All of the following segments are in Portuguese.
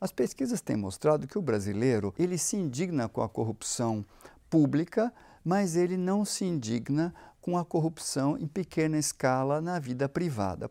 As pesquisas têm mostrado que o brasileiro ele se indigna com a corrupção pública, mas ele não se indigna com a corrupção em pequena escala na vida privada.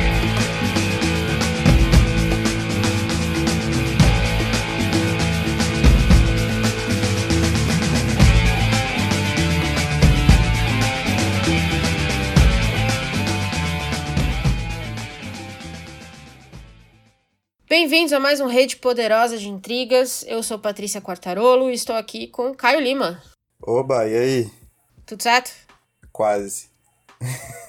Bem-vindos a mais um Rede Poderosa de Intrigas. Eu sou Patrícia Quartarolo e estou aqui com Caio Lima. Oba, e aí? Tudo certo? Quase.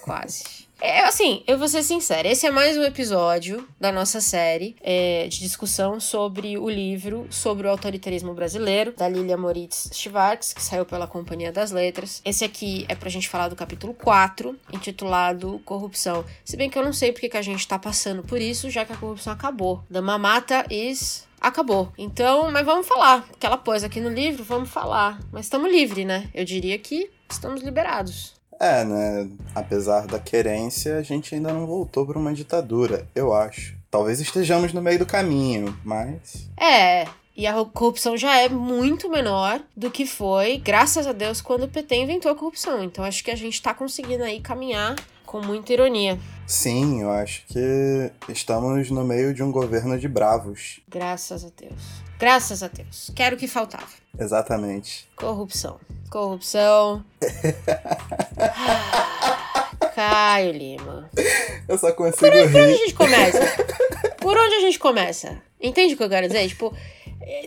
Quase. É assim, eu vou ser sincera, esse é mais um episódio da nossa série é, de discussão sobre o livro sobre o autoritarismo brasileiro, da Lilia Moritz Schwartz, que saiu pela Companhia das Letras. Esse aqui é pra gente falar do capítulo 4, intitulado Corrupção. Se bem que eu não sei porque que a gente tá passando por isso, já que a corrupção acabou. The Mamata is acabou. Então, mas vamos falar. Que ela pôs aqui no livro, vamos falar. Mas estamos livres, né? Eu diria que estamos liberados. É, né? Apesar da querência, a gente ainda não voltou para uma ditadura, eu acho. Talvez estejamos no meio do caminho, mas. É, e a corrupção já é muito menor do que foi, graças a Deus, quando o PT inventou a corrupção. Então acho que a gente tá conseguindo aí caminhar com muita ironia. Sim, eu acho que estamos no meio de um governo de bravos. Graças a Deus. Graças a Deus. Quero o que faltava. Exatamente. Corrupção. Corrupção. Caio Lima. Eu só consigo Por onde, rir. por onde a gente começa? Por onde a gente começa? Entende o que eu quero dizer? Tipo,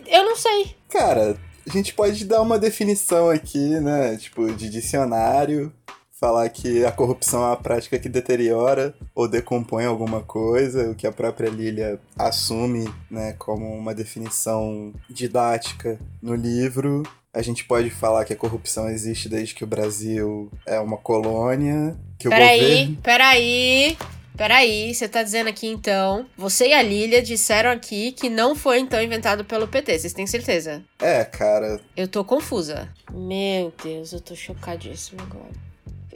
eu não sei. Cara, a gente pode dar uma definição aqui, né? Tipo, de dicionário. Falar que a corrupção é uma prática que deteriora ou decompõe alguma coisa, o que a própria Lilia assume né, como uma definição didática no livro. A gente pode falar que a corrupção existe desde que o Brasil é uma colônia, que Peraí, governo... peraí. Peraí, você tá dizendo aqui então. Você e a Lilia disseram aqui que não foi então inventado pelo PT, vocês têm certeza? É, cara, Eu tô confusa. Meu Deus, eu tô chocadíssima agora.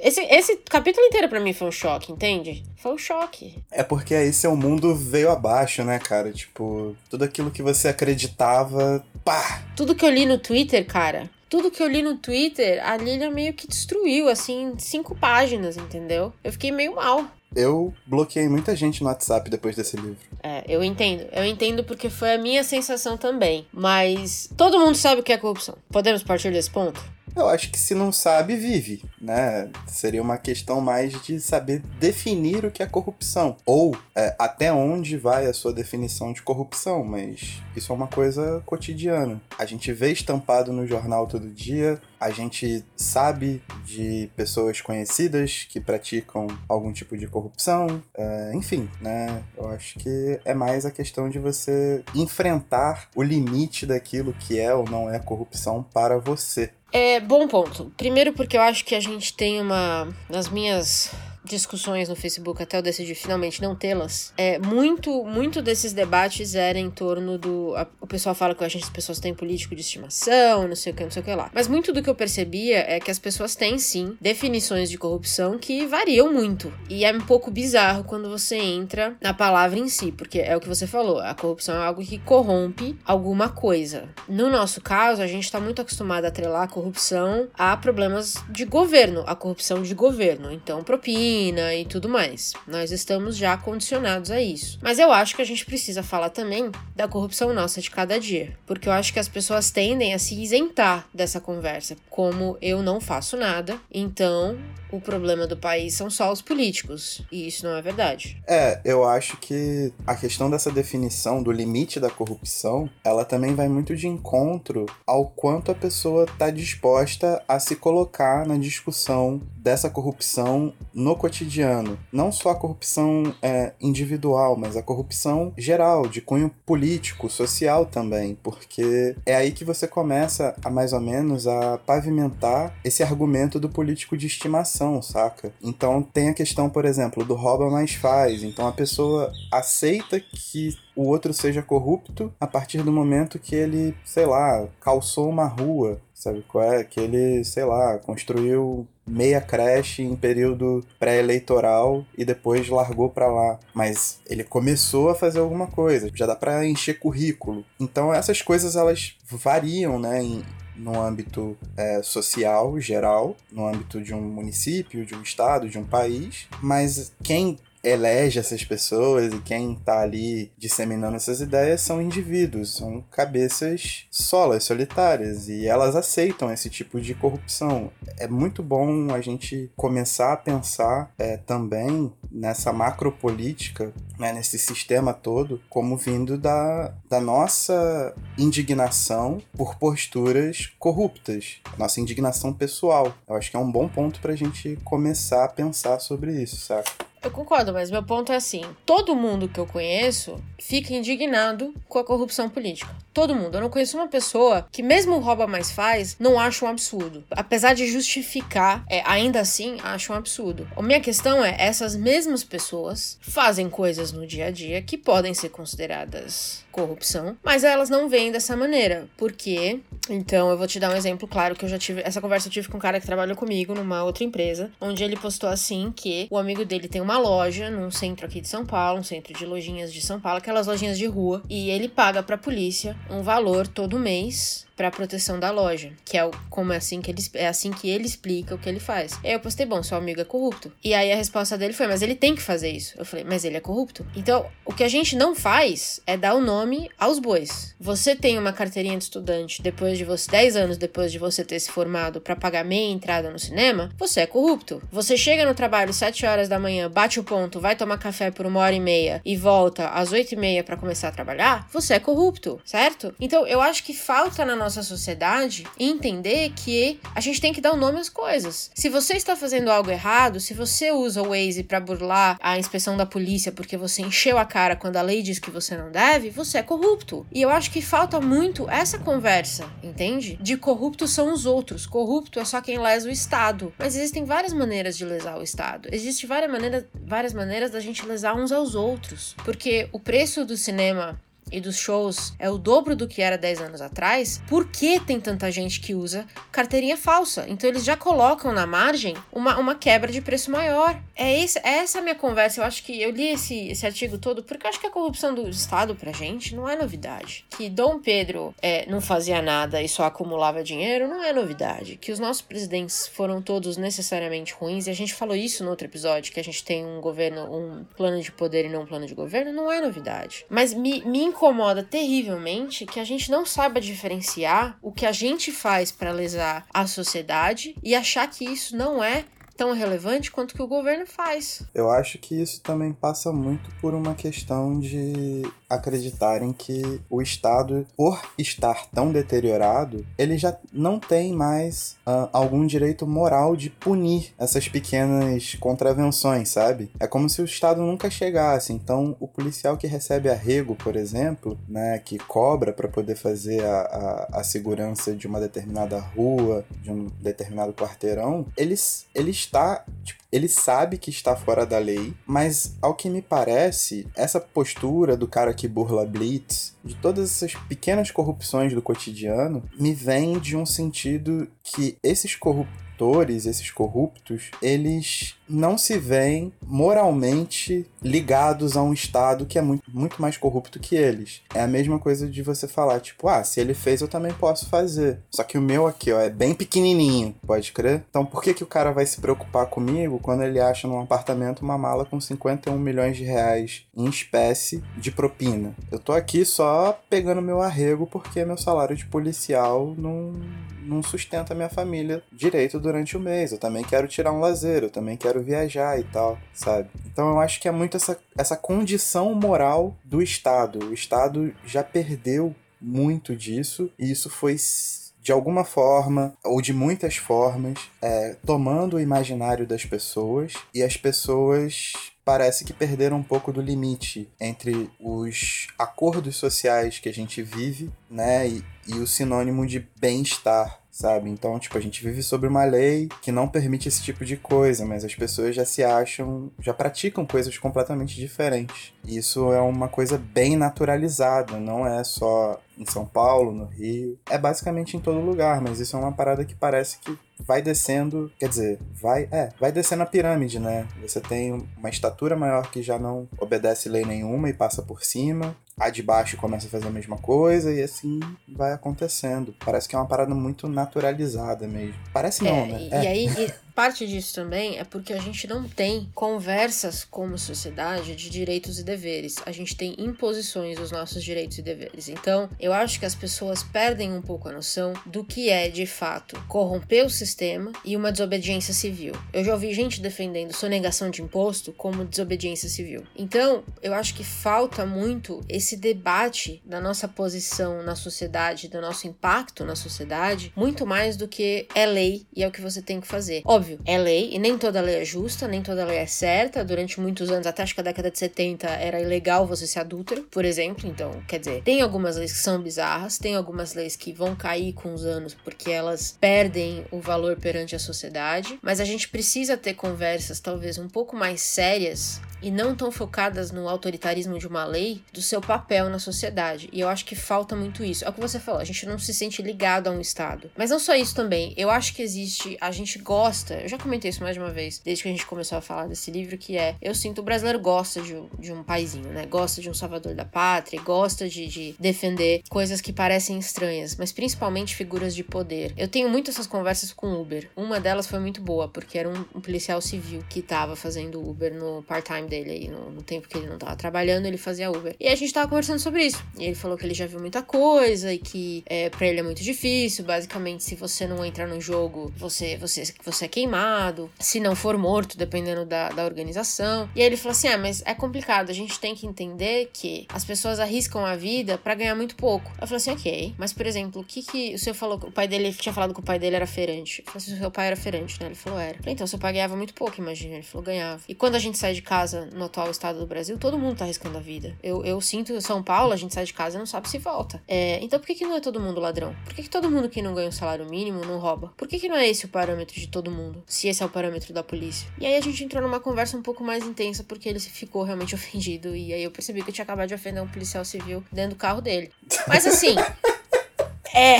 Esse, esse capítulo inteiro pra mim foi um choque, entende? Foi um choque. É porque aí seu mundo veio abaixo, né, cara? Tipo, tudo aquilo que você acreditava, pá! Tudo que eu li no Twitter, cara. Tudo que eu li no Twitter, a Lilia meio que destruiu, assim, cinco páginas, entendeu? Eu fiquei meio mal. Eu bloqueei muita gente no WhatsApp depois desse livro. É, eu entendo. Eu entendo porque foi a minha sensação também. Mas todo mundo sabe o que é corrupção. Podemos partir desse ponto? Eu acho que se não sabe, vive, né? Seria uma questão mais de saber definir o que é corrupção. Ou é, até onde vai a sua definição de corrupção, mas isso é uma coisa cotidiana. A gente vê estampado no jornal todo dia, a gente sabe de pessoas conhecidas que praticam algum tipo de corrupção, é, enfim, né? Eu acho que é mais a questão de você enfrentar o limite daquilo que é ou não é corrupção para você. É, bom ponto. Primeiro porque eu acho que a gente tem uma. Nas minhas discussões no Facebook até eu decidir finalmente não tê-las, é muito muito desses debates era em torno do a, o pessoal fala que as pessoas têm político de estimação, não sei o que, não sei o que lá. Mas muito do que eu percebia é que as pessoas têm sim definições de corrupção que variam muito. E é um pouco bizarro quando você entra na palavra em si, porque é o que você falou, a corrupção é algo que corrompe alguma coisa. No nosso caso, a gente tá muito acostumado a atrelar a corrupção a problemas de governo, a corrupção de governo. Então, propina e tudo mais. Nós estamos já condicionados a isso. Mas eu acho que a gente precisa falar também da corrupção nossa de cada dia, porque eu acho que as pessoas tendem a se isentar dessa conversa, como eu não faço nada, então o problema do país são só os políticos, e isso não é verdade. É, eu acho que a questão dessa definição do limite da corrupção, ela também vai muito de encontro ao quanto a pessoa está disposta a se colocar na discussão dessa corrupção no cotidiano. Não só a corrupção é, individual, mas a corrupção geral, de cunho político, social também, porque é aí que você começa a mais ou menos a pavimentar esse argumento do político de estimação, saca? Então tem a questão, por exemplo, do rouba mais faz. Então a pessoa aceita que o outro seja corrupto a partir do momento que ele, sei lá, calçou uma rua, sabe qual é? Que ele, sei lá, construiu meia creche em período pré-eleitoral e depois largou para lá. Mas ele começou a fazer alguma coisa, já dá para encher currículo. Então essas coisas elas variam, né, em, no âmbito é, social geral, no âmbito de um município, de um estado, de um país, mas quem elege essas pessoas e quem está ali disseminando essas ideias são indivíduos, são cabeças solas, solitárias, e elas aceitam esse tipo de corrupção. É muito bom a gente começar a pensar é, também nessa macropolítica, né, nesse sistema todo, como vindo da, da nossa indignação por posturas corruptas, nossa indignação pessoal. Eu acho que é um bom ponto para a gente começar a pensar sobre isso, saca? Eu concordo, mas meu ponto é assim: todo mundo que eu conheço fica indignado com a corrupção política. Todo mundo. Eu não conheço uma pessoa que, mesmo rouba mais faz, não acha um absurdo. Apesar de justificar, é, ainda assim, acha um absurdo. A minha questão é: essas mesmas pessoas fazem coisas no dia a dia que podem ser consideradas corrupção, mas elas não veem dessa maneira. Por quê? Então, eu vou te dar um exemplo claro que eu já tive. Essa conversa eu tive com um cara que trabalhou comigo numa outra empresa, onde ele postou assim que o amigo dele tem uma loja num centro aqui de São Paulo, um centro de lojinhas de São Paulo, aquelas lojinhas de rua, e ele paga pra polícia um valor todo mês para proteção da loja, que é o, como é assim que ele é assim que ele explica o que ele faz. Aí eu postei, bom, seu amigo é corrupto. E aí a resposta dele foi, mas ele tem que fazer isso. Eu falei, mas ele é corrupto. Então, o que a gente não faz é dar o nome aos bois. Você tem uma carteirinha de estudante depois de você 10 anos depois de você ter se formado para pagar meia entrada no cinema, você é corrupto. Você chega no trabalho 7 horas da manhã, bate o ponto, vai tomar café por uma hora e meia e volta às 8 e meia para começar a trabalhar, você é corrupto, certo? Então, eu acho que falta na nossa nossa sociedade entender que a gente tem que dar o um nome às coisas. Se você está fazendo algo errado, se você usa o Waze para burlar a inspeção da polícia porque você encheu a cara quando a lei diz que você não deve, você é corrupto. E eu acho que falta muito essa conversa, entende? De corrupto são os outros, corrupto é só quem lesa o Estado. Mas existem várias maneiras de lesar o Estado. Existem várias maneiras, várias maneiras da gente lesar uns aos outros. Porque o preço do cinema e dos shows é o dobro do que era 10 anos atrás, por que tem tanta gente que usa carteirinha falsa? Então eles já colocam na margem uma, uma quebra de preço maior. É, esse, é essa a minha conversa. Eu acho que eu li esse, esse artigo todo porque eu acho que a corrupção do Estado pra gente não é novidade. Que Dom Pedro é, não fazia nada e só acumulava dinheiro não é novidade. Que os nossos presidentes foram todos necessariamente ruins, e a gente falou isso no outro episódio, que a gente tem um governo, um plano de poder e não um plano de governo, não é novidade. Mas me, me incomoda terrivelmente que a gente não saiba diferenciar o que a gente faz para lesar a sociedade e achar que isso não é tão relevante quanto que o governo faz. Eu acho que isso também passa muito por uma questão de acreditarem que o Estado, por estar tão deteriorado, ele já não tem mais uh, algum direito moral de punir essas pequenas contravenções, sabe? É como se o Estado nunca chegasse. Então, o policial que recebe arrego, por exemplo, né, que cobra para poder fazer a, a, a, segurança de uma determinada rua, de um determinado quarteirão, ele, ele está tipo, ele sabe que está fora da lei, mas ao que me parece, essa postura do cara que burla Blitz, de todas essas pequenas corrupções do cotidiano, me vem de um sentido que esses corruptores, esses corruptos, eles não se veem moralmente ligados a um Estado que é muito, muito mais corrupto que eles. É a mesma coisa de você falar, tipo, ah, se ele fez, eu também posso fazer. Só que o meu aqui, ó, é bem pequenininho, pode crer? Então por que, que o cara vai se preocupar comigo quando ele acha num apartamento uma mala com 51 milhões de reais em espécie de propina? Eu tô aqui só pegando meu arrego porque meu salário de policial não, não sustenta minha família direito durante o mês. Eu também quero tirar um lazer, eu também quero viajar e tal, sabe? Então eu acho que é muito essa, essa condição moral do Estado. O Estado já perdeu muito disso e isso foi de alguma forma, ou de muitas formas, é, tomando o imaginário das pessoas e as pessoas parece que perderam um pouco do limite entre os acordos sociais que a gente vive, né, e, e o sinônimo de bem-estar sabe? Então, tipo, a gente vive sobre uma lei que não permite esse tipo de coisa, mas as pessoas já se acham, já praticam coisas completamente diferentes. Isso é uma coisa bem naturalizada, não é só em São Paulo, no Rio, é basicamente em todo lugar, mas isso é uma parada que parece que vai descendo, quer dizer, vai, é, vai descendo a pirâmide, né? Você tem uma estatura maior que já não obedece lei nenhuma e passa por cima, a de baixo começa a fazer a mesma coisa e assim vai acontecendo. Parece que é uma parada muito naturalizada mesmo. Parece não, é, né? E, é. e aí, e parte disso também é porque a gente não tem conversas como sociedade de direitos e deveres. A gente tem imposições dos nossos direitos e deveres. Então, eu acho que as pessoas perdem um pouco a noção do que é, de fato, corromper o sistema e uma desobediência civil. Eu já ouvi gente defendendo sonegação de imposto como desobediência civil. Então, eu acho que falta muito esse debate da nossa posição na sociedade, do nosso impacto na sociedade, muito mais do que é lei e é o que você tem que fazer. Óbvio, é lei e nem toda lei é justa, nem toda lei é certa. Durante muitos anos, até acho que a década de 70, era ilegal você ser adúltero, por exemplo. Então, quer dizer, tem algumas leis que são bizarras, tem algumas leis que vão cair com os anos porque elas perdem o valor perante a sociedade, mas a gente precisa ter conversas talvez um pouco mais sérias e não tão focadas no autoritarismo de uma lei do seu papel na sociedade. E eu acho que falta muito isso. É o que você falou, a gente não se sente ligado a um Estado. Mas não só isso também, eu acho que existe, a gente gosta, eu já comentei isso mais de uma vez, desde que a gente começou a falar desse livro, que é, eu sinto o brasileiro gosta de, de um paizinho, né? Gosta de um salvador da pátria, gosta de, de defender coisas que parecem estranhas, mas principalmente figuras de poder. Eu tenho muito essas conversas com Uber. Uma delas foi muito boa, porque era um, um policial civil que tava fazendo Uber no part-time dele aí, no, no, tempo que ele não tava trabalhando, ele fazia Uber. E a gente tava conversando sobre isso. E ele falou que ele já viu muita coisa e que é, pra ele é muito difícil. Basicamente, se você não entra no jogo, você, você, você é queimado. Se não for morto, dependendo da, da organização. E aí ele falou assim: ah, mas é complicado. A gente tem que entender que as pessoas arriscam a vida para ganhar muito pouco. Eu falei assim: ok. Mas, por exemplo, o que que o senhor falou? O pai dele tinha falado que o pai dele era feirante. Eu falei assim: seu pai era feirante, né? Ele falou: era. Falei, então, seu pai ganhava muito pouco, imagina. Ele falou: ganhava. E quando a gente sai de casa no atual estado do Brasil, todo mundo tá arriscando a vida. Eu, eu sinto São Paulo, a gente sai de casa e não sabe se volta. É, então por que, que não é todo mundo ladrão? Por que, que todo mundo que não ganha um salário mínimo não rouba? Por que, que não é esse o parâmetro de todo mundo? Se esse é o parâmetro da polícia? E aí a gente entrou numa conversa um pouco mais intensa porque ele ficou realmente ofendido. E aí eu percebi que eu tinha acabado de ofender um policial civil dentro do carro dele. Mas assim. é.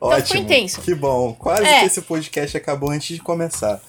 Ótimo. Então ficou intenso. Que bom. Quase É. que esse podcast acabou antes de começar.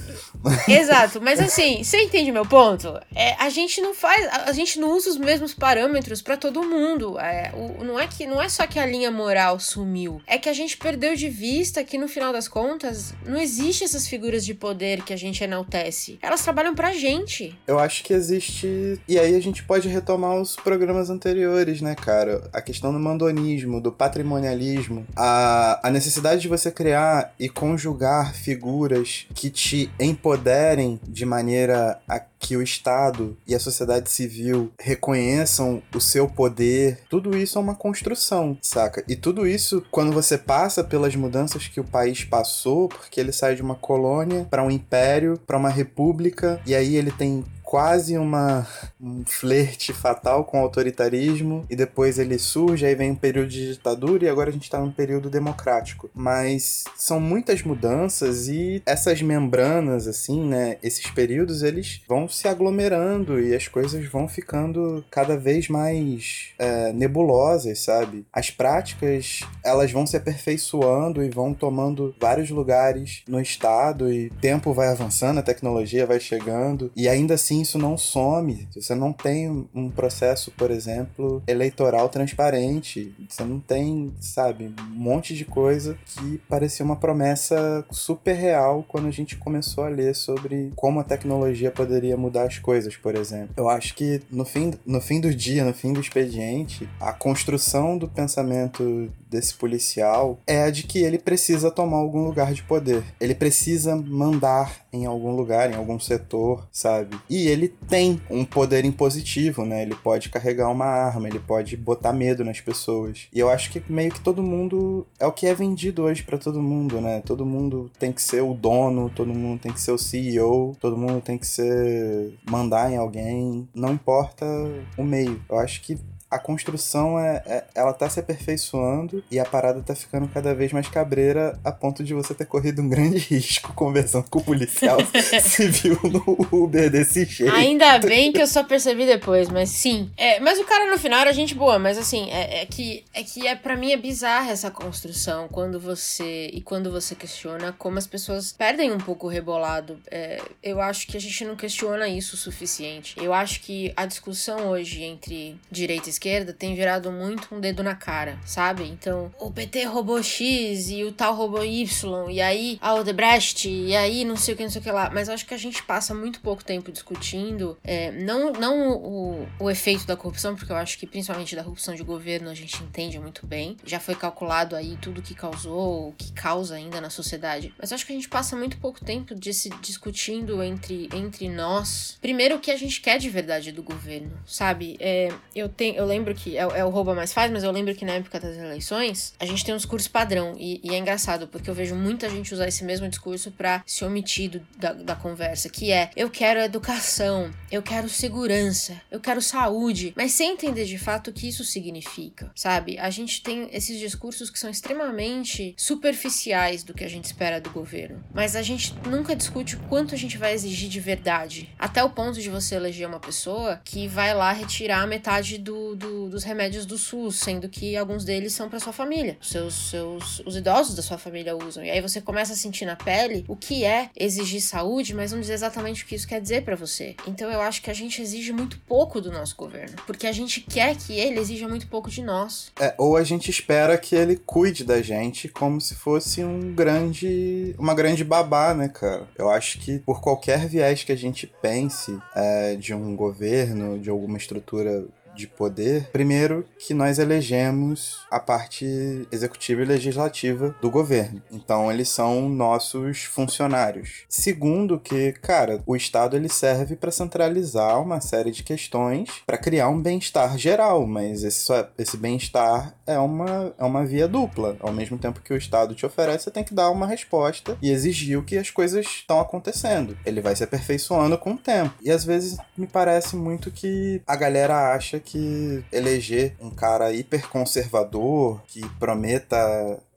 Exato, mas assim, você entende meu ponto? É, a gente não faz, a, gente não usa os mesmos parâmetros pra todo mundo. É, o- não é que não é só que a linha moral sumiu, é que a gente perdeu de vista que no final das contas não existe essas figuras de poder que a gente enaltece. Elas trabalham pra gente. Eu acho que existe. E aí a gente pode retomar os programas anteriores, né, cara? A questão do mandonismo, do patrimonialismo, a, a necessidade de você criar e conjugar figuras que te empoderem de maneira a que o Estado e a sociedade civil reconheçam o seu poder. Tudo isso é uma construção, saca? E tudo isso, quando você passa pelas mudanças que o país passou, porque ele sai de uma colônia para um império, para uma república, e aí ele tem quase uma um flerte fatal com o autoritarismo e depois ele surge aí vem um período de ditadura e agora a gente está num período democrático. Mas são muitas mudanças e essas membranas assim né esses períodos eles vão se aglomerando e as coisas vão ficando cada vez mais é, nebulosas sabe? As práticas elas vão se aperfeiçoando e vão tomando vários lugares no estado e tempo vai avançando a tecnologia vai chegando e ainda assim isso não some. Você não tem um processo, por exemplo, eleitoral transparente. Você não tem, sabe, um monte de coisa que parecia uma promessa super real quando a gente começou a ler sobre como a tecnologia poderia mudar as coisas, por exemplo. Eu acho que no fim, no fim do dia, no fim do expediente, a construção do pensamento desse policial é a de que ele precisa tomar algum lugar de poder. Ele precisa mandar em algum lugar, em algum setor, sabe? E ele tem um poder impositivo, né? Ele pode carregar uma arma, ele pode botar medo nas pessoas. E eu acho que meio que todo mundo é o que é vendido hoje para todo mundo, né? Todo mundo tem que ser o dono, todo mundo tem que ser o CEO, todo mundo tem que ser mandar em alguém, não importa o meio. Eu acho que a construção é, é, ela tá se aperfeiçoando e a parada tá ficando cada vez mais cabreira a ponto de você ter corrido um grande risco conversando com o policial civil no Uber desse jeito. Ainda bem que eu só percebi depois, mas sim. É, mas o cara no final era gente boa, mas assim, é, é que é que é para mim é bizarra essa construção quando você e quando você questiona como as pessoas perdem um pouco o rebolado. É, eu acho que a gente não questiona isso o suficiente. Eu acho que a discussão hoje entre direita e esquerda tem gerado muito um dedo na cara, sabe? Então, o PT roubou X e o tal roubou Y, e aí a Odebrecht, e aí não sei o que, não sei o que lá. Mas acho que a gente passa muito pouco tempo discutindo, é, não, não o, o efeito da corrupção, porque eu acho que principalmente da corrupção de governo a gente entende muito bem. Já foi calculado aí tudo que causou, o que causa ainda na sociedade. Mas acho que a gente passa muito pouco tempo de se discutindo entre, entre nós. Primeiro, o que a gente quer de verdade do governo, sabe? É, eu tenho. Eu lembro que é, é o rouba mais faz, mas eu lembro que na época das eleições a gente tem um discurso padrão. E, e é engraçado porque eu vejo muita gente usar esse mesmo discurso para se omitir do, da, da conversa, que é eu quero educação, eu quero segurança, eu quero saúde, mas sem entender de fato o que isso significa, sabe? A gente tem esses discursos que são extremamente superficiais do que a gente espera do governo, mas a gente nunca discute o quanto a gente vai exigir de verdade, até o ponto de você eleger uma pessoa que vai lá retirar metade do, do, dos remédios do SUS, sendo que alguns deles são para sua família. Seus, seus, os idosos da sua família usam. E aí você começa a sentir na pele o que é exigir saúde, mas não dizer exatamente o que isso quer dizer para você. Então eu acho que a gente exige muito pouco do nosso governo, porque a gente quer que ele exija muito pouco de nós. É, ou a gente espera que ele cuide da gente como se fosse um grande, uma grande babá, né, cara? Eu acho que por qualquer viés que a gente pense é, de um governo, de alguma estrutura de poder, primeiro que nós elegemos a parte executiva e legislativa do governo. Então eles são nossos funcionários. Segundo que, cara, o Estado ele serve para centralizar uma série de questões para criar um bem-estar geral, mas esse, esse bem-estar é uma, é uma via dupla. Ao mesmo tempo que o Estado te oferece, você tem que dar uma resposta e exigir o que as coisas estão acontecendo. Ele vai se aperfeiçoando com o tempo. E às vezes me parece muito que a galera acha que eleger um cara hiperconservador que prometa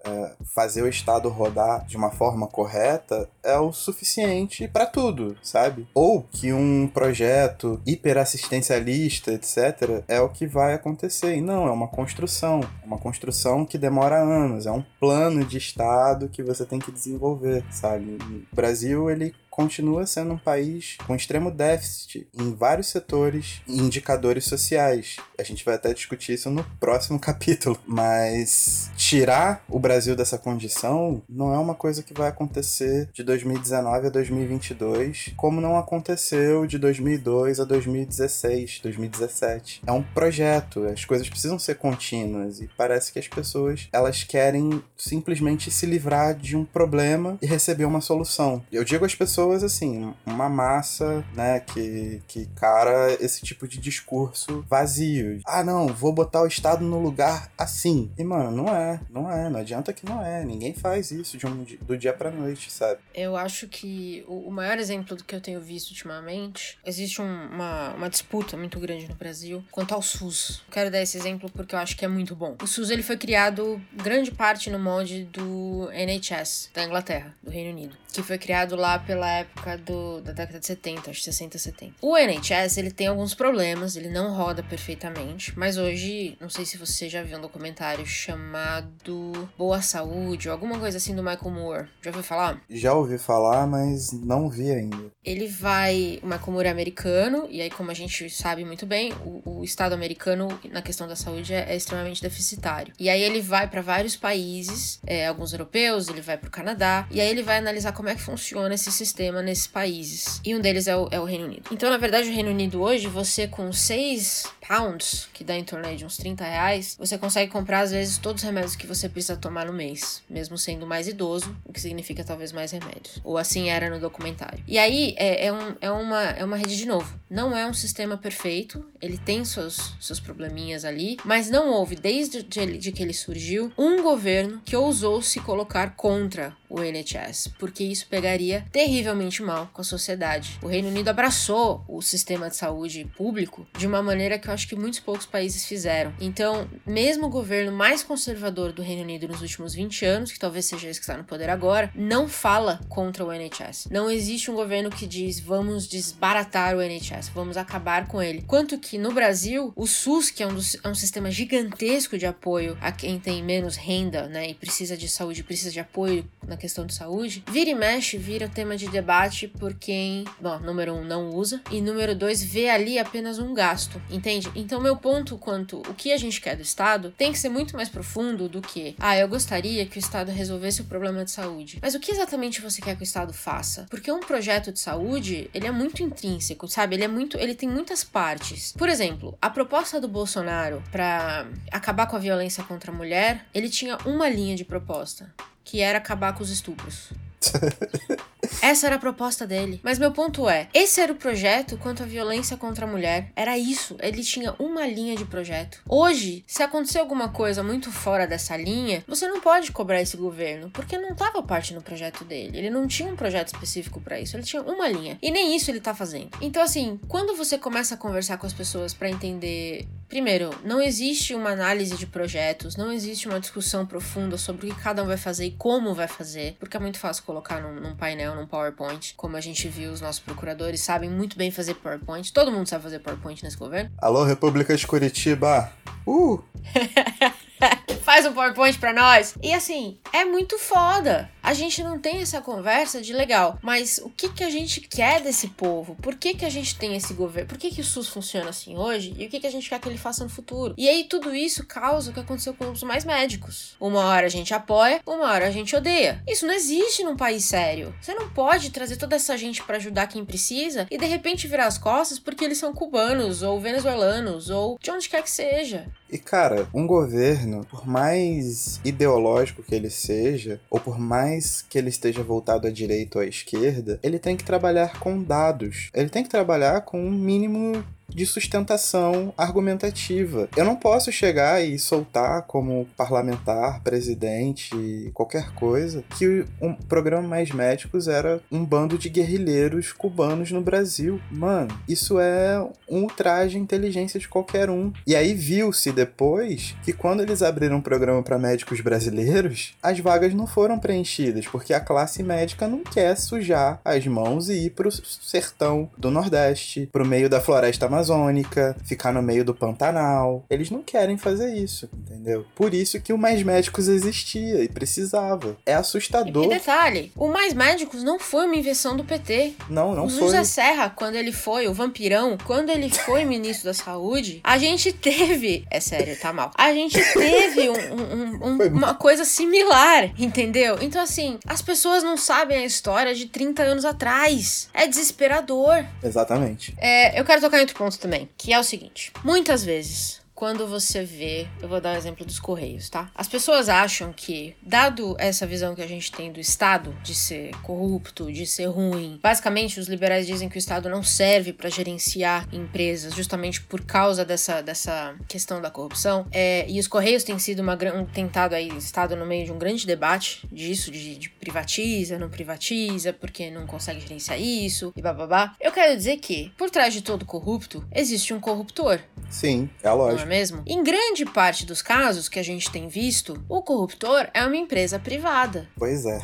é, fazer o Estado rodar de uma forma correta é o suficiente para tudo, sabe? Ou que um projeto hiperassistencialista, etc., é o que vai acontecer. E não, é uma construção. Uma construção que demora anos. É um plano de Estado que você tem que desenvolver, sabe? O Brasil, ele continua sendo um país com extremo déficit em vários setores e indicadores sociais. A gente vai até discutir isso no próximo capítulo. Mas tirar o Brasil dessa condição não é uma coisa que vai acontecer de 2019 a 2022, como não aconteceu de 2002 a 2016, 2017. É um projeto, as coisas precisam ser contínuas e parece que as pessoas elas querem simplesmente se livrar de um problema e receber uma solução. Eu digo às pessoas assim, uma massa, né, que, que cara esse tipo de discurso vazio. Ah, não, vou botar o Estado no lugar assim. E, mano, não é, não é, não adianta que não é. Ninguém faz isso de um, do dia pra noite, sabe? Eu acho que o, o maior exemplo do que eu tenho visto ultimamente, existe um, uma, uma disputa muito grande no Brasil quanto ao SUS. Quero dar esse exemplo porque eu acho que é muito bom. O SUS, ele foi criado grande parte no molde do NHS, da Inglaterra, do Reino Unido, que foi criado lá pela época do, da década de 70, acho 60, 70. O NHS, ele tem alguns problemas, ele não roda perfeitamente, mas hoje, não sei se você já viu um documentário chamado Boa Saúde, ou alguma coisa assim do Michael Moore. Já ouviu falar? Já ouvi falar, mas não vi ainda. Ele vai, o Michael Moore é americano, e aí como a gente sabe muito bem, o, o Estado americano na questão da saúde é, é extremamente deficitário. E aí ele vai para vários países, é, alguns europeus, ele vai para o Canadá, e aí ele vai analisar como é que funciona esse sistema nesses países. E um deles é o, é o Reino Unido. Então, na verdade, o Reino Unido hoje, você com seis pounds, que dá em torno de uns 30 reais, você consegue comprar, às vezes, todos os remédios que você precisa tomar no mês, mesmo sendo mais idoso, o que significa talvez mais remédios. Ou assim era no documentário. E aí é, é, um, é, uma, é uma rede de novo. Não é um sistema perfeito, ele tem seus, seus probleminhas ali, mas não houve, desde de, de que ele surgiu, um governo que ousou se colocar contra o NHS, porque isso pegaria terrivelmente mal com a sociedade. O Reino Unido abraçou o sistema de saúde público de uma maneira que eu acho que muitos poucos países fizeram. Então, mesmo o governo mais conservador do Reino Unido nos últimos 20 anos, que talvez seja esse que está no poder agora, não fala contra o NHS. Não existe um governo que diz vamos desbaratar o NHS, vamos acabar com ele. Quanto que no Brasil, o SUS, que é um, dos, é um sistema gigantesco de apoio a quem tem menos renda, né, e precisa de saúde, precisa de apoio na questão de saúde, vira e mexe, vira tema de debate por quem, bom, número um, não usa, e número dois, vê ali apenas um gasto, entende? Então, meu ponto quanto o que a gente quer do Estado tem que ser muito mais profundo do que, ah, eu gostaria que o Estado resolvesse o problema de saúde. Mas o que exatamente você quer que o Estado faça? Porque um projeto de saúde, ele é muito intrínseco, sabe? Ele é muito, ele tem muitas partes. Por exemplo, a proposta do Bolsonaro para acabar com a violência contra a mulher, ele tinha uma linha de proposta que era acabar com os estupros. Essa era a proposta dele. Mas meu ponto é: esse era o projeto quanto à violência contra a mulher. Era isso. Ele tinha uma linha de projeto. Hoje, se acontecer alguma coisa muito fora dessa linha, você não pode cobrar esse governo, porque não estava parte no projeto dele. Ele não tinha um projeto específico para isso. Ele tinha uma linha. E nem isso ele tá fazendo. Então, assim, quando você começa a conversar com as pessoas para entender Primeiro, não existe uma análise de projetos, não existe uma discussão profunda sobre o que cada um vai fazer e como vai fazer, porque é muito fácil colocar num, num, painel, num PowerPoint. Como a gente viu, os nossos procuradores sabem muito bem fazer PowerPoint. Todo mundo sabe fazer PowerPoint nesse governo. Alô, República de Curitiba! Uh! Faz um PowerPoint pra nós. E assim, é muito foda. A gente não tem essa conversa de legal, mas o que que a gente quer desse povo? Por que que a gente tem esse governo? Por que que o SUS funciona assim hoje? E o que que a gente quer que ele faça no futuro? E aí tudo isso causa o que aconteceu com os mais médicos. Uma hora a gente apoia, uma hora a gente odeia. Isso não existe num país sério. Você não pode trazer toda essa gente para ajudar quem precisa e de repente virar as costas porque eles são cubanos ou venezuelanos ou de onde quer que seja. E cara, um governo, por mais ideológico que ele seja, ou por mais que ele esteja voltado à direita ou à esquerda, ele tem que trabalhar com dados. Ele tem que trabalhar com um mínimo de sustentação argumentativa. Eu não posso chegar e soltar como parlamentar, presidente, qualquer coisa, que um programa Mais Médicos era um bando de guerrilheiros cubanos no Brasil. Mano, isso é um ultraje à inteligência de qualquer um. E aí viu-se depois que quando eles abriram um programa para médicos brasileiros, as vagas não foram preenchidas, porque a classe médica não quer sujar as mãos e ir pro sertão do Nordeste, pro meio da floresta amazônica amazônica, ficar no meio do Pantanal. Eles não querem fazer isso, entendeu? Por isso que o Mais Médicos existia e precisava. É assustador. E, detalhe, o Mais Médicos não foi uma invenção do PT. Não, não o foi. José Serra, quando ele foi, o vampirão, quando ele foi ministro da Saúde, a gente teve. É sério, tá mal. A gente teve um, um, um, uma coisa similar, entendeu? Então, assim, as pessoas não sabem a história de 30 anos atrás. É desesperador. Exatamente. É, eu quero tocar em outro ponto também, que é o seguinte: muitas vezes quando você vê, eu vou dar o exemplo dos Correios, tá? As pessoas acham que, dado essa visão que a gente tem do Estado de ser corrupto, de ser ruim, basicamente os liberais dizem que o Estado não serve para gerenciar empresas, justamente por causa dessa, dessa questão da corrupção. É, e os Correios têm sido uma um, tentado aí, Estado no meio de um grande debate disso, de, de privatiza, não privatiza, porque não consegue gerenciar isso, e bababá. Eu quero dizer que, por trás de todo corrupto, existe um corruptor. Sim, é lógico mesmo? Em grande parte dos casos que a gente tem visto, o corruptor é uma empresa privada. Pois é.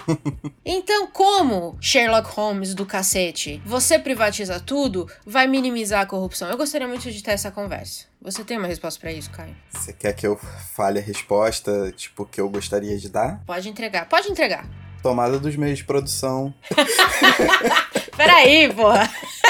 então, como Sherlock Holmes do cacete, você privatiza tudo, vai minimizar a corrupção? Eu gostaria muito de ter essa conversa. Você tem uma resposta para isso, Caio? Você quer que eu fale a resposta, tipo, que eu gostaria de dar? Pode entregar, pode entregar. Tomada dos meios de produção. Peraí, porra.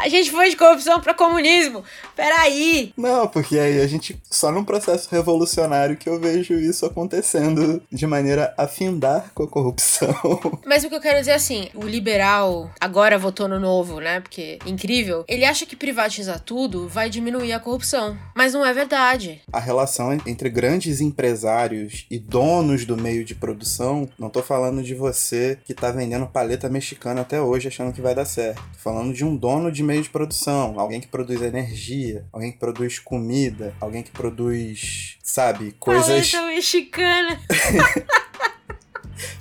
A gente foi de corrupção para comunismo. Peraí. Não, porque aí a gente. Só num processo revolucionário que eu vejo isso acontecendo de maneira a findar com a corrupção. Mas o que eu quero dizer é assim: o liberal agora votou no novo, né? Porque incrível. Ele acha que privatizar tudo vai diminuir a corrupção. Mas não é verdade. A relação entre grandes empresários e donos do meio de produção, não tô falando de você que tá vendendo paleta mexicana até hoje achando que vai dar certo. Tô falando de um dono de meio de produção, alguém que produz energia, alguém que produz comida, alguém que produz, sabe, coisas. Paleta mexicana.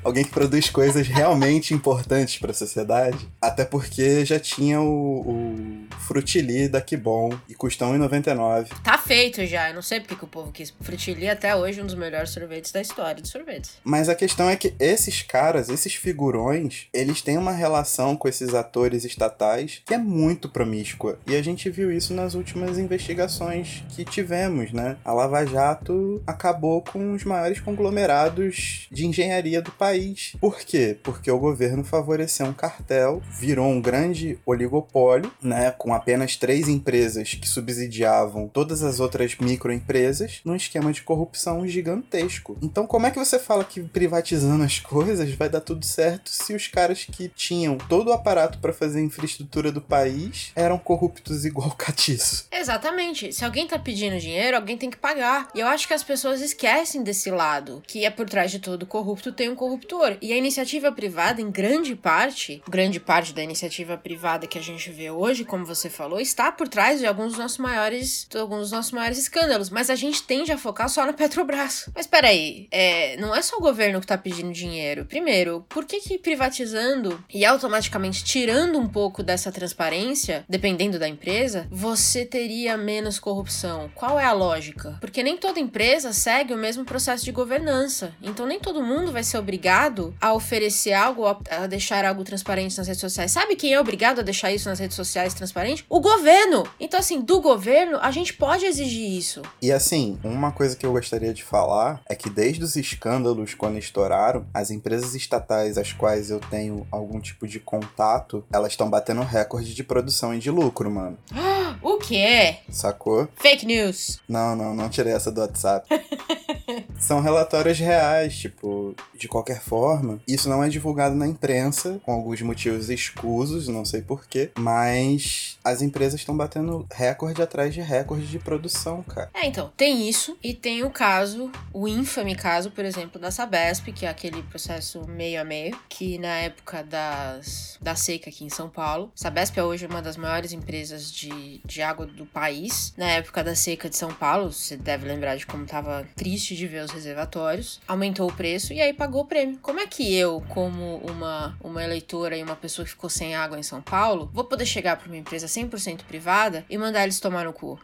alguém que produz coisas realmente importantes para a sociedade. Até porque já tinha o, o Frutili da Kibon e custa 1,99. Tá feito já. Eu não sei porque que o povo quis. Frutili até hoje é um dos melhores sorvetes da história de sorvetes. Mas a questão é que esses caras, esses figurões, eles têm uma relação com esses atores estatais que é muito promíscua. E a gente viu isso nas últimas investigações que tivemos, né? A Lava Jato acabou com os maiores conglomerados de engenharia do país. Por quê? Porque o governo favoreceu um cartel, virou um grande oligopólio, né, com apenas três empresas que subsidiavam todas as outras microempresas, num esquema de corrupção gigantesco. Então, como é que você fala que privatizando as coisas vai dar tudo certo se os caras que tinham todo o aparato para fazer a infraestrutura do país eram corruptos igual catiço? Exatamente. Se alguém tá pedindo dinheiro, alguém tem que pagar. E eu acho que as pessoas esquecem desse lado, que é por trás de todo corrupto tem um corrupto e a iniciativa privada, em grande parte, grande parte da iniciativa privada que a gente vê hoje, como você falou, está por trás de alguns dos nossos maiores, alguns dos nossos maiores escândalos. Mas a gente tende a focar só na Petrobras. Mas peraí, é, não é só o governo que está pedindo dinheiro. Primeiro, por que que privatizando e automaticamente tirando um pouco dessa transparência, dependendo da empresa, você teria menos corrupção? Qual é a lógica? Porque nem toda empresa segue o mesmo processo de governança. Então nem todo mundo vai ser obrigado a oferecer algo, a deixar algo transparente nas redes sociais. Sabe quem é obrigado a deixar isso nas redes sociais transparente? O governo. Então, assim, do governo, a gente pode exigir isso. E assim, uma coisa que eu gostaria de falar é que desde os escândalos, quando estouraram, as empresas estatais às quais eu tenho algum tipo de contato, elas estão batendo recorde de produção e de lucro, mano. O quê? Sacou? Fake news. Não, não, não tirei essa do WhatsApp. São relatórios reais, tipo, de qualquer forma, isso não é divulgado na imprensa, com alguns motivos escusos, não sei porquê, mas as empresas estão batendo recorde atrás de recorde de produção, cara. É, então, tem isso, e tem o caso, o infame caso, por exemplo, da Sabesp, que é aquele processo meio a meio, que na época das, da seca aqui em São Paulo, Sabesp é hoje uma das maiores empresas de, de água do país. Na época da seca de São Paulo, você deve lembrar de como tava triste de ver os reservatórios, aumentou o preço e aí pagou o prêmio. Como é que eu, como uma, uma eleitora e uma pessoa que ficou sem água em São Paulo, vou poder chegar para uma empresa 100% privada e mandar eles tomar no cu?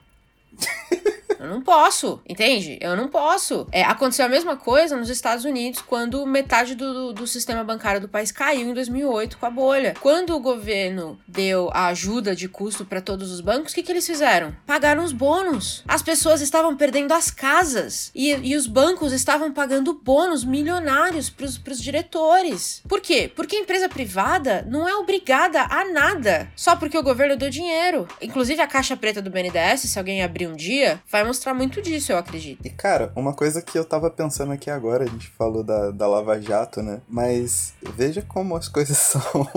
Eu não posso, entende? Eu não posso. É, aconteceu a mesma coisa nos Estados Unidos quando metade do, do sistema bancário do país caiu em 2008 com a bolha. Quando o governo deu a ajuda de custo para todos os bancos, o que, que eles fizeram? Pagaram os bônus. As pessoas estavam perdendo as casas e, e os bancos estavam pagando bônus milionários para os diretores. Por quê? Porque a empresa privada não é obrigada a nada só porque o governo deu dinheiro. Inclusive a caixa preta do BNDES, se alguém abrir um dia, vai mostrar muito disso, eu acredito. E cara, uma coisa que eu tava pensando aqui agora, a gente falou da, da Lava Jato, né? Mas veja como as coisas são,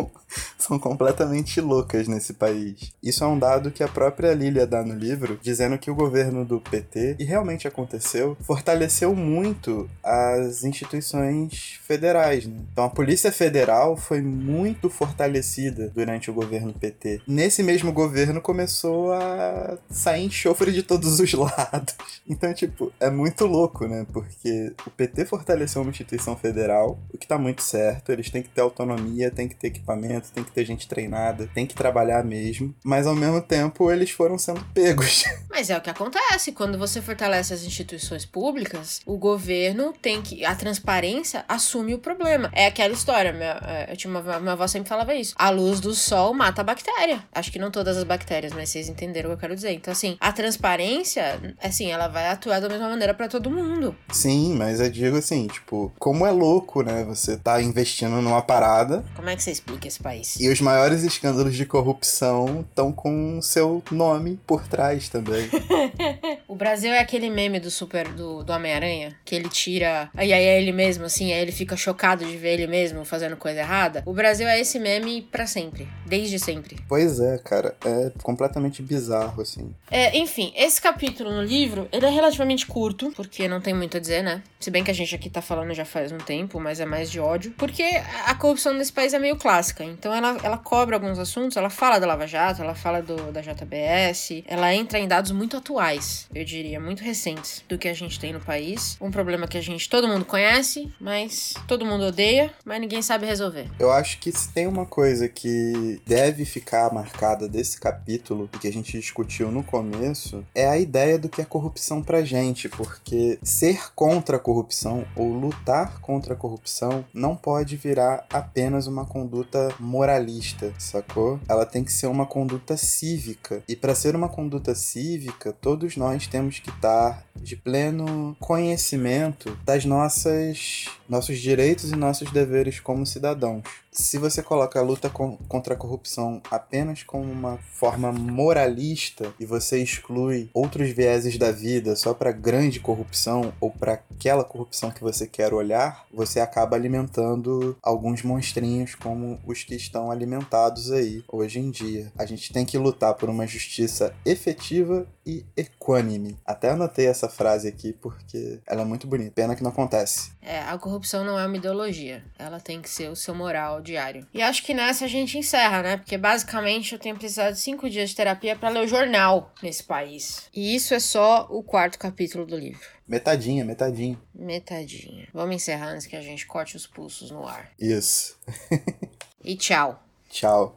são completamente loucas nesse país. Isso é um dado que a própria Lília dá no livro, dizendo que o governo do PT, e realmente aconteceu, fortaleceu muito as instituições federais, né? Então a Polícia Federal foi muito fortalecida durante o governo PT. Nesse mesmo governo começou a sair enxofre de todos os lados. Então, tipo, é muito louco, né? Porque o PT fortaleceu uma instituição federal, o que tá muito certo. Eles têm que ter autonomia, tem que ter equipamento, tem que ter gente treinada, tem que trabalhar mesmo. Mas ao mesmo tempo, eles foram sendo pegos. Mas é o que acontece. Quando você fortalece as instituições públicas, o governo tem que. A transparência assume o problema. É aquela história. Minha, é, eu tinha uma, minha avó sempre falava isso. A luz do sol mata a bactéria. Acho que não todas as bactérias, mas vocês entenderam o que eu quero dizer. Então, assim, a transparência Assim, ela vai atuar da mesma maneira para todo mundo. Sim, mas eu digo assim, tipo, como é louco, né? Você tá investindo numa parada. Como é que você explica esse país? E os maiores escândalos de corrupção estão com seu nome por trás também. o Brasil é aquele meme do super do, do Homem-Aranha, que ele tira. Aí aí é ele mesmo, assim, aí ele fica chocado de ver ele mesmo fazendo coisa errada. O Brasil é esse meme para sempre. Desde sempre. Pois é, cara. É completamente bizarro, assim. É, enfim, esse capítulo no livro, ele é relativamente curto, porque não tem muito a dizer, né? Se bem que a gente aqui tá falando já faz um tempo, mas é mais de ódio. Porque a corrupção nesse país é meio clássica. Então ela, ela cobre alguns assuntos, ela fala da Lava Jato, ela fala do, da JBS, ela entra em dados muito atuais, eu diria, muito recentes do que a gente tem no país. Um problema que a gente, todo mundo conhece, mas todo mundo odeia, mas ninguém sabe resolver. Eu acho que se tem uma coisa que deve ficar marcada desse capítulo, que a gente discutiu no começo, é a ideia do que é corrupção pra gente, porque ser contra a corrupção ou lutar contra a corrupção não pode virar apenas uma conduta moralista, sacou? Ela tem que ser uma conduta cívica. E para ser uma conduta cívica, todos nós temos que estar de pleno conhecimento das nossas nossos direitos e nossos deveres como cidadãos se você coloca a luta contra a corrupção apenas como uma forma moralista e você exclui outros vieses da vida só para grande corrupção ou para aquela corrupção que você quer olhar, você acaba alimentando alguns monstrinhos como os que estão alimentados aí hoje em dia. A gente tem que lutar por uma justiça efetiva e equânime. Até anotei essa frase aqui porque ela é muito bonita. Pena que não acontece. É, a corrupção não é uma ideologia. Ela tem que ser o seu moral diário. E acho que nessa a gente encerra, né? Porque basicamente eu tenho precisado de cinco dias de terapia para ler o jornal nesse país. E isso é só o quarto capítulo do livro. Metadinha, metadinha. Metadinha. Vamos encerrar antes que a gente corte os pulsos no ar. Isso. e tchau. Tchau.